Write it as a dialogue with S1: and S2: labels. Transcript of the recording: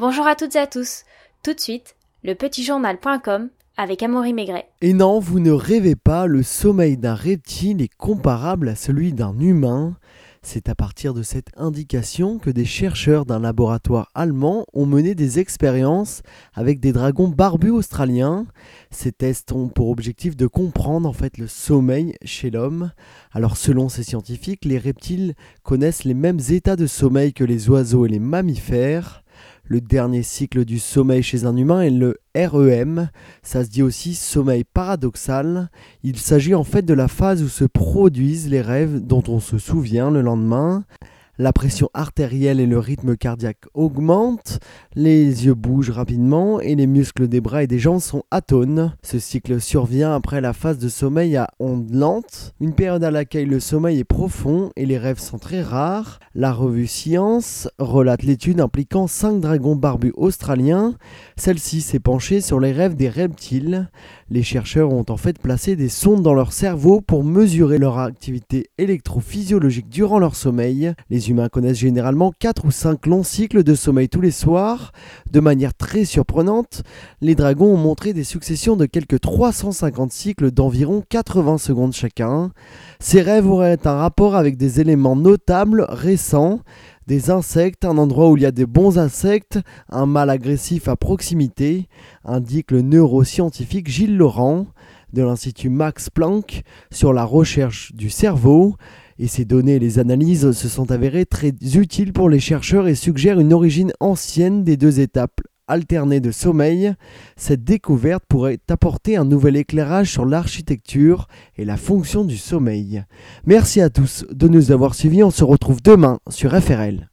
S1: Bonjour à toutes et à tous. Tout de suite, le petitjournal.com avec Amaury Maigret.
S2: Et non, vous ne rêvez pas, le sommeil d'un reptile est comparable à celui d'un humain. C'est à partir de cette indication que des chercheurs d'un laboratoire allemand ont mené des expériences avec des dragons barbus australiens. Ces tests ont pour objectif de comprendre en fait le sommeil chez l'homme. Alors selon ces scientifiques, les reptiles connaissent les mêmes états de sommeil que les oiseaux et les mammifères. Le dernier cycle du sommeil chez un humain est le REM, ça se dit aussi sommeil paradoxal. Il s'agit en fait de la phase où se produisent les rêves dont on se souvient le lendemain la pression artérielle et le rythme cardiaque augmentent, les yeux bougent rapidement et les muscles des bras et des jambes sont atones. Ce cycle survient après la phase de sommeil à ondes lentes, une période à laquelle le sommeil est profond et les rêves sont très rares. La revue Science relate l'étude impliquant 5 dragons barbus australiens. Celle-ci s'est penchée sur les rêves des reptiles. Les chercheurs ont en fait placé des sondes dans leur cerveau pour mesurer leur activité électrophysiologique durant leur sommeil. Humains connaissent généralement 4 ou 5 longs cycles de sommeil tous les soirs. De manière très surprenante, les dragons ont montré des successions de quelques 350 cycles d'environ 80 secondes chacun. Ces rêves auraient un rapport avec des éléments notables récents des insectes, un endroit où il y a des bons insectes, un mâle agressif à proximité, indique le neuroscientifique Gilles Laurent de l'Institut Max Planck sur la recherche du cerveau et ces données et les analyses se sont avérées très utiles pour les chercheurs et suggèrent une origine ancienne des deux étapes alternées de sommeil. Cette découverte pourrait apporter un nouvel éclairage sur l'architecture et la fonction du sommeil. Merci à tous de nous avoir suivis, on se retrouve demain sur FRL.